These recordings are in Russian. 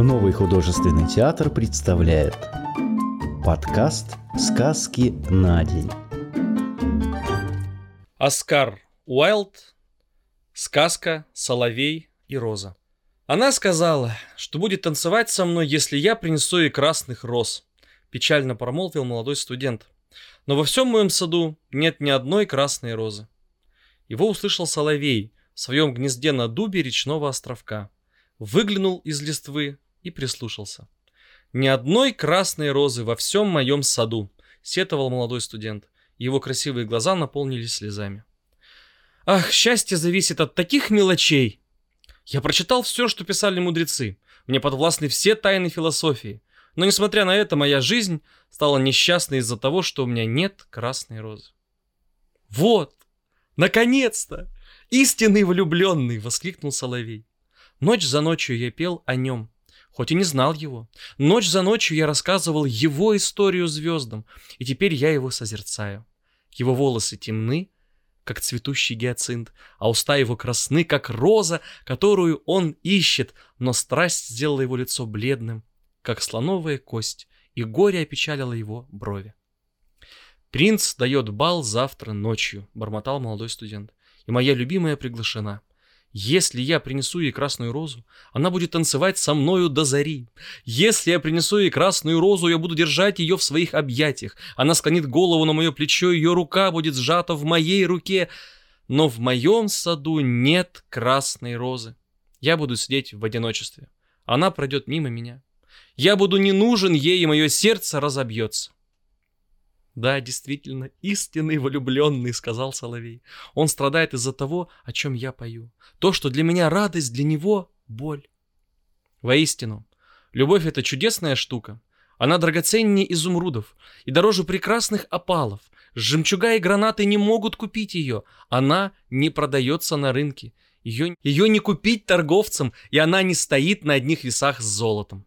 Новый художественный театр представляет подкаст «Сказки на день». Оскар Уайлд «Сказка, Соловей и Роза». Она сказала, что будет танцевать со мной, если я принесу ей красных роз. Печально промолвил молодой студент. Но во всем моем саду нет ни одной красной розы. Его услышал соловей в своем гнезде на дубе речного островка. Выглянул из листвы и прислушался. «Ни одной красной розы во всем моем саду», — сетовал молодой студент. Его красивые глаза наполнились слезами. «Ах, счастье зависит от таких мелочей!» Я прочитал все, что писали мудрецы. Мне подвластны все тайны философии. Но, несмотря на это, моя жизнь стала несчастной из-за того, что у меня нет красной розы. «Вот! Наконец-то! Истинный влюбленный!» — воскликнул Соловей. Ночь за ночью я пел о нем, хоть и не знал его. Ночь за ночью я рассказывал его историю звездам, и теперь я его созерцаю. Его волосы темны, как цветущий гиацинт, а уста его красны, как роза, которую он ищет, но страсть сделала его лицо бледным, как слоновая кость, и горе опечалило его брови. «Принц дает бал завтра ночью», — бормотал молодой студент, — «и моя любимая приглашена». Если я принесу ей красную розу, она будет танцевать со мною до зари. Если я принесу ей красную розу, я буду держать ее в своих объятиях. Она склонит голову на мое плечо, ее рука будет сжата в моей руке. Но в моем саду нет красной розы. Я буду сидеть в одиночестве. Она пройдет мимо меня. Я буду не нужен ей, и мое сердце разобьется. «Да, действительно, истинный влюбленный», — сказал Соловей. «Он страдает из-за того, о чем я пою. То, что для меня радость, для него — боль». Воистину, любовь — это чудесная штука. Она драгоценнее изумрудов и дороже прекрасных опалов. Жемчуга и гранаты не могут купить ее. Она не продается на рынке. Ее, ее не купить торговцам, и она не стоит на одних весах с золотом.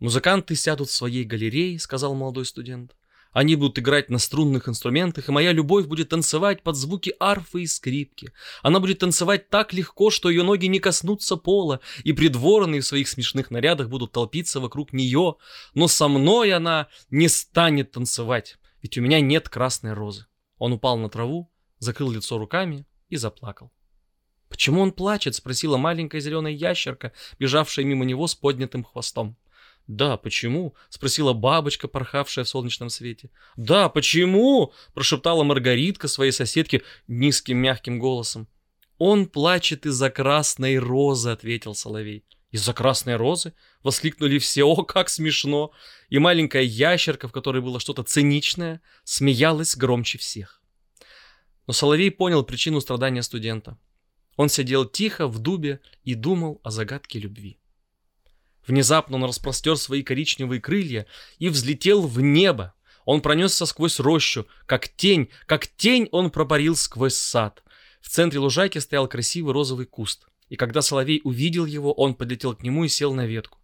«Музыканты сядут в своей галерее», — сказал молодой студент. Они будут играть на струнных инструментах, и моя любовь будет танцевать под звуки арфы и скрипки. Она будет танцевать так легко, что ее ноги не коснутся пола, и придворные в своих смешных нарядах будут толпиться вокруг нее. Но со мной она не станет танцевать, ведь у меня нет красной розы. Он упал на траву, закрыл лицо руками и заплакал. «Почему он плачет?» — спросила маленькая зеленая ящерка, бежавшая мимо него с поднятым хвостом. «Да, почему?» — спросила бабочка, порхавшая в солнечном свете. «Да, почему?» — прошептала Маргаритка своей соседке низким мягким голосом. «Он плачет из-за красной розы», — ответил Соловей. «Из-за красной розы?» — воскликнули все. «О, как смешно!» И маленькая ящерка, в которой было что-то циничное, смеялась громче всех. Но Соловей понял причину страдания студента. Он сидел тихо в дубе и думал о загадке любви. Внезапно он распростер свои коричневые крылья и взлетел в небо. Он пронесся сквозь рощу, как тень, как тень он пропарил сквозь сад. В центре лужайки стоял красивый розовый куст. И когда соловей увидел его, он подлетел к нему и сел на ветку.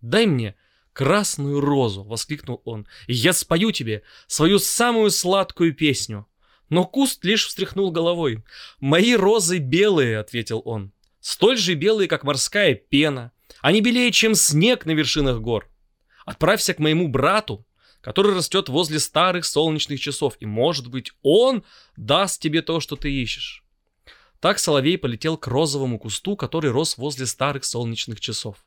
«Дай мне красную розу!» — воскликнул он. «И я спою тебе свою самую сладкую песню!» Но куст лишь встряхнул головой. «Мои розы белые!» — ответил он. «Столь же белые, как морская пена, они белее, чем снег на вершинах гор. Отправься к моему брату, который растет возле старых солнечных часов, и, может быть, он даст тебе то, что ты ищешь. Так Соловей полетел к розовому кусту, который рос возле старых солнечных часов.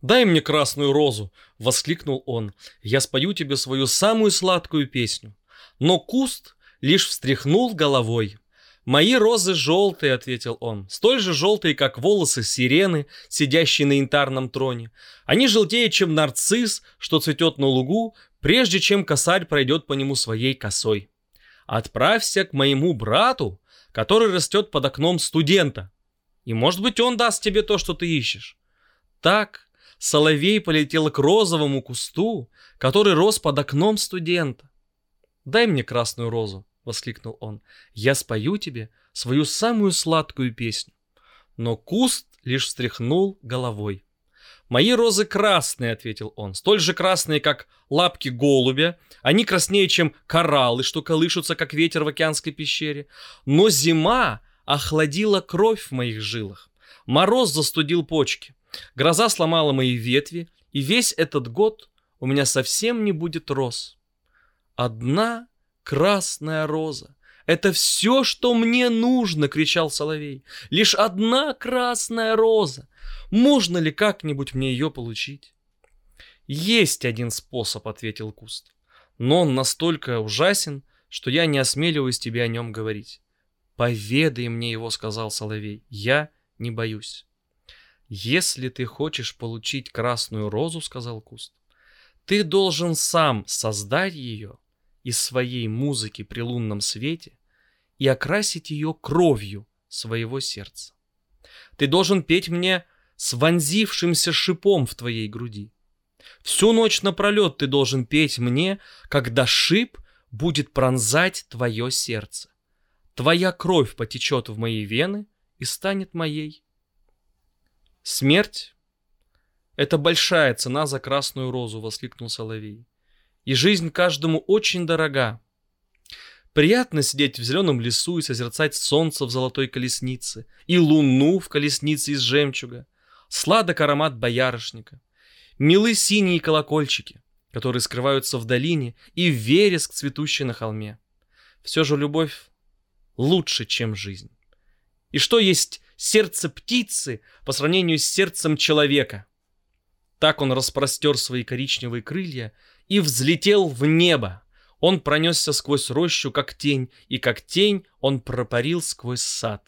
«Дай мне красную розу!» — воскликнул он. «Я спою тебе свою самую сладкую песню». Но куст лишь встряхнул головой. «Мои розы желтые», — ответил он, — «столь же желтые, как волосы сирены, сидящие на янтарном троне. Они желтее, чем нарцисс, что цветет на лугу, прежде чем косарь пройдет по нему своей косой. Отправься к моему брату, который растет под окном студента, и, может быть, он даст тебе то, что ты ищешь». Так соловей полетел к розовому кусту, который рос под окном студента. «Дай мне красную розу», — воскликнул он. «Я спою тебе свою самую сладкую песню». Но куст лишь встряхнул головой. «Мои розы красные», — ответил он, — «столь же красные, как лапки голубя. Они краснее, чем кораллы, что колышутся, как ветер в океанской пещере. Но зима охладила кровь в моих жилах. Мороз застудил почки. Гроза сломала мои ветви, и весь этот год у меня совсем не будет роз. Одна красная роза. Это все, что мне нужно, кричал Соловей. Лишь одна красная роза. Можно ли как-нибудь мне ее получить? Есть один способ, ответил Куст. Но он настолько ужасен, что я не осмеливаюсь тебе о нем говорить. Поведай мне его, сказал Соловей. Я не боюсь. Если ты хочешь получить красную розу, сказал Куст, ты должен сам создать ее из своей музыки при лунном свете и окрасить ее кровью своего сердца. Ты должен петь мне с вонзившимся шипом в твоей груди. Всю ночь напролет ты должен петь мне, когда шип будет пронзать твое сердце. Твоя кровь потечет в мои вены и станет моей. Смерть — это большая цена за красную розу, воскликнул Соловей. И жизнь каждому очень дорога. Приятно сидеть в зеленом лесу и созерцать солнце в золотой колеснице, и луну в колеснице из жемчуга, сладок аромат боярышника, милы синие колокольчики, которые скрываются в долине, и вереск, цветущий на холме. Все же любовь лучше, чем жизнь. И что есть сердце птицы по сравнению с сердцем человека? Так он распростер свои коричневые крылья и взлетел в небо. Он пронесся сквозь рощу, как тень, и как тень он пропарил сквозь сад.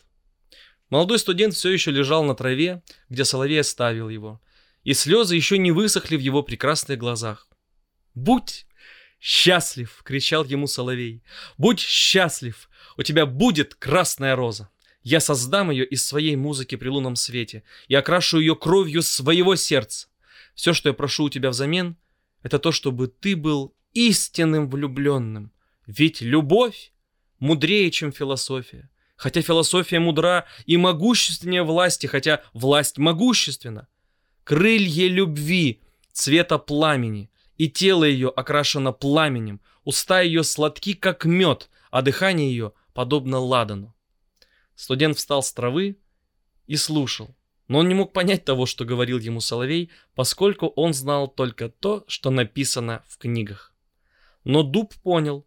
Молодой студент все еще лежал на траве, где соловей оставил его, и слезы еще не высохли в его прекрасных глазах. «Будь счастлив!» — кричал ему соловей. «Будь счастлив! У тебя будет красная роза! Я создам ее из своей музыки при лунном свете и окрашу ее кровью своего сердца. Все, что я прошу у тебя взамен, это то, чтобы ты был истинным влюбленным. Ведь любовь мудрее, чем философия. Хотя философия мудра и могущественнее власти, хотя власть могущественна. Крылья любви цвета пламени, и тело ее окрашено пламенем, уста ее сладки, как мед, а дыхание ее подобно ладану. Студент встал с травы и слушал. Но он не мог понять того, что говорил ему Соловей, поскольку он знал только то, что написано в книгах. Но Дуб понял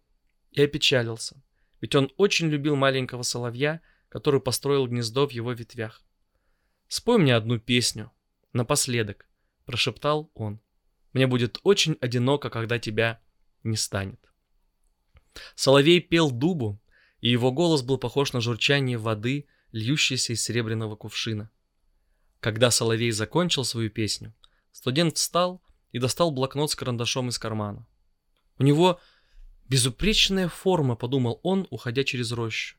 и опечалился, ведь он очень любил маленького соловья, который построил гнездо в его ветвях. «Спой мне одну песню, напоследок», — прошептал он. «Мне будет очень одиноко, когда тебя не станет». Соловей пел дубу, и его голос был похож на журчание воды, льющейся из серебряного кувшина. Когда Соловей закончил свою песню, студент встал и достал блокнот с карандашом из кармана. У него безупречная форма, подумал он, уходя через рощу.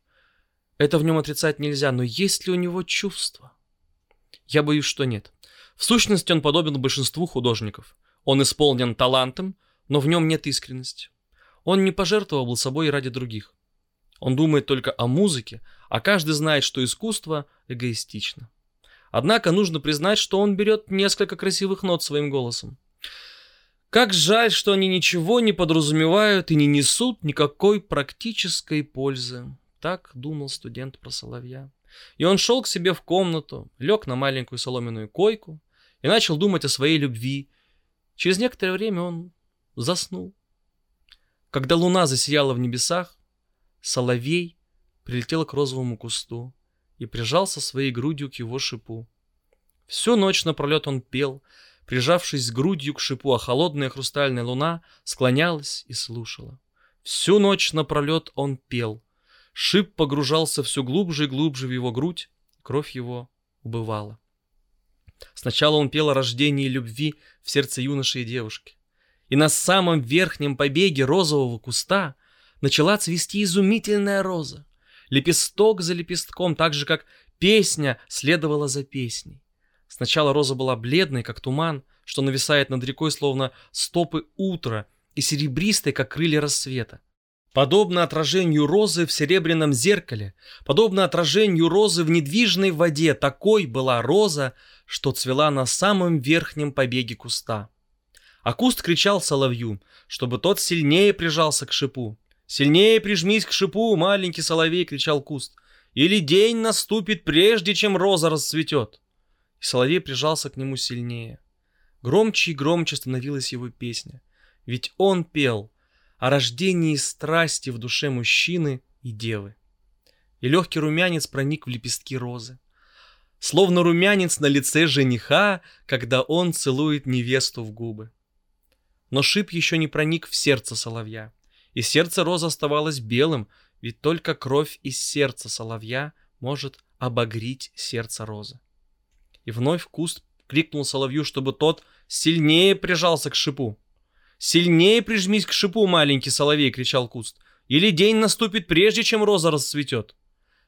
Это в нем отрицать нельзя, но есть ли у него чувства? Я боюсь, что нет. В сущности, он подобен большинству художников. Он исполнен талантом, но в нем нет искренности. Он не пожертвовал собой ради других. Он думает только о музыке, а каждый знает, что искусство эгоистично. Однако нужно признать, что он берет несколько красивых нот своим голосом. Как жаль, что они ничего не подразумевают и не несут никакой практической пользы. Так думал студент про соловья. И он шел к себе в комнату, лег на маленькую соломенную койку и начал думать о своей любви. Через некоторое время он заснул. Когда луна засияла в небесах, соловей прилетел к розовому кусту и прижался своей грудью к его шипу. Всю ночь напролет он пел, прижавшись грудью к шипу, а холодная хрустальная луна склонялась и слушала. Всю ночь напролет он пел. Шип погружался все глубже и глубже в его грудь, кровь его убывала. Сначала он пел о рождении любви в сердце юноши и девушки. И на самом верхнем побеге розового куста начала цвести изумительная роза лепесток за лепестком, так же, как песня следовала за песней. Сначала роза была бледной, как туман, что нависает над рекой, словно стопы утра, и серебристой, как крылья рассвета. Подобно отражению розы в серебряном зеркале, подобно отражению розы в недвижной воде, такой была роза, что цвела на самом верхнем побеге куста. А куст кричал соловью, чтобы тот сильнее прижался к шипу. «Сильнее прижмись к шипу, маленький соловей!» — кричал куст. «Или день наступит, прежде чем роза расцветет!» и соловей прижался к нему сильнее. Громче и громче становилась его песня, ведь он пел о рождении страсти в душе мужчины и девы. И легкий румянец проник в лепестки розы. Словно румянец на лице жениха, когда он целует невесту в губы. Но шип еще не проник в сердце соловья, и сердце розы оставалось белым, ведь только кровь из сердца соловья может обогреть сердце розы. И вновь куст крикнул соловью, чтобы тот сильнее прижался к шипу. «Сильнее прижмись к шипу, маленький соловей!» — кричал куст. «Или день наступит прежде, чем роза расцветет!»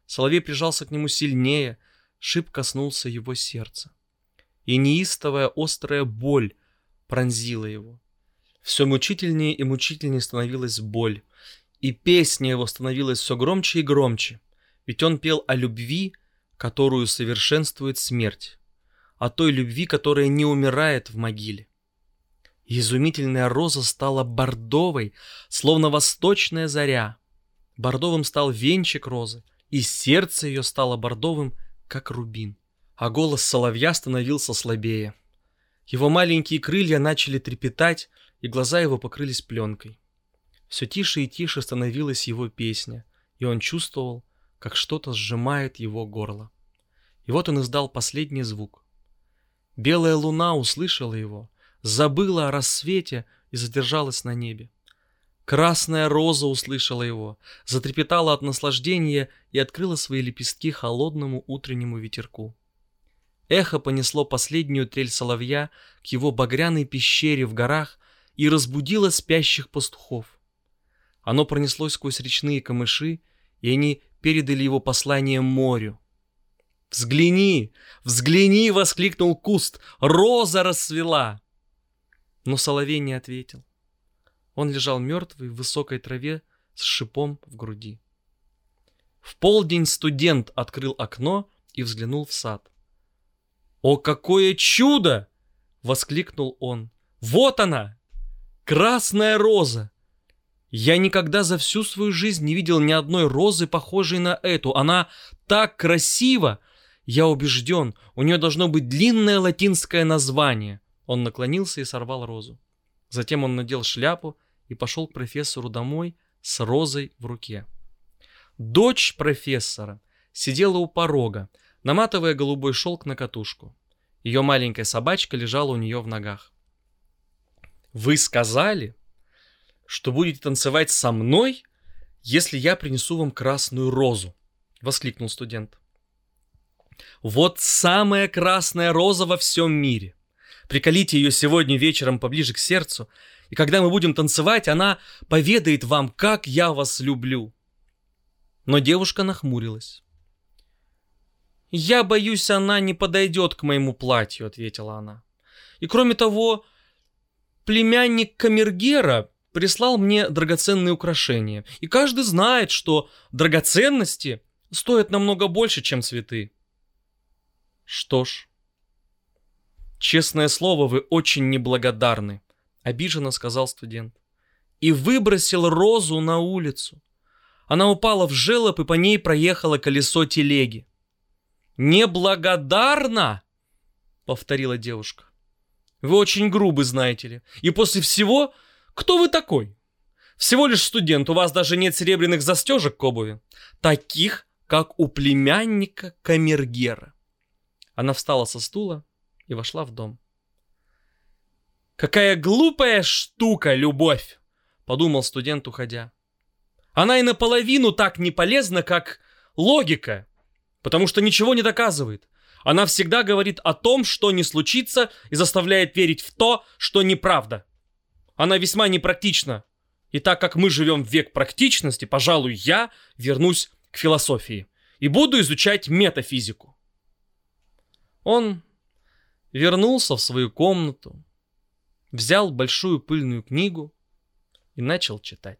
Соловей прижался к нему сильнее, шип коснулся его сердца. И неистовая острая боль пронзила его. Все мучительнее и мучительнее становилась боль, и песня его становилась все громче и громче, ведь он пел о любви, которую совершенствует смерть, о той любви, которая не умирает в могиле. изумительная роза стала бордовой, словно восточная заря. Бордовым стал венчик розы, и сердце ее стало бордовым, как рубин. А голос соловья становился слабее. Его маленькие крылья начали трепетать, и глаза его покрылись пленкой. Все тише и тише становилась его песня, и он чувствовал, как что-то сжимает его горло. И вот он издал последний звук. Белая луна услышала его, забыла о рассвете и задержалась на небе. Красная роза услышала его, затрепетала от наслаждения и открыла свои лепестки холодному утреннему ветерку. Эхо понесло последнюю трель соловья к его багряной пещере в горах и разбудило спящих пастухов. Оно пронеслось сквозь речные камыши, и они передали его послание морю. «Взгляни! Взгляни!» — воскликнул куст. «Роза расцвела!» Но соловей не ответил. Он лежал мертвый в высокой траве с шипом в груди. В полдень студент открыл окно и взглянул в сад. «О, какое чудо!» — воскликнул он. «Вот она! Красная роза! Я никогда за всю свою жизнь не видел ни одной розы, похожей на эту. Она так красива! Я убежден, у нее должно быть длинное латинское название. Он наклонился и сорвал розу. Затем он надел шляпу и пошел к профессору домой с розой в руке. Дочь профессора сидела у порога, наматывая голубой шелк на катушку. Ее маленькая собачка лежала у нее в ногах. «Вы сказали, что будете танцевать со мной, если я принесу вам красную розу», — воскликнул студент. «Вот самая красная роза во всем мире. Приколите ее сегодня вечером поближе к сердцу, и когда мы будем танцевать, она поведает вам, как я вас люблю». Но девушка нахмурилась. «Я боюсь, она не подойдет к моему платью», — ответила она. «И кроме того, племянник Камергера прислал мне драгоценные украшения. И каждый знает, что драгоценности стоят намного больше, чем цветы. Что ж, честное слово, вы очень неблагодарны, обиженно сказал студент. И выбросил розу на улицу. Она упала в желоб, и по ней проехало колесо телеги. «Неблагодарна!» — повторила девушка. «Вы очень грубы, знаете ли. И после всего кто вы такой? Всего лишь студент, у вас даже нет серебряных застежек к обуви. Таких, как у племянника Камергера. Она встала со стула и вошла в дом. «Какая глупая штука, любовь!» — подумал студент, уходя. «Она и наполовину так не полезна, как логика, потому что ничего не доказывает. Она всегда говорит о том, что не случится, и заставляет верить в то, что неправда. Она весьма непрактична. И так как мы живем в век практичности, пожалуй, я вернусь к философии и буду изучать метафизику. Он вернулся в свою комнату, взял большую пыльную книгу и начал читать.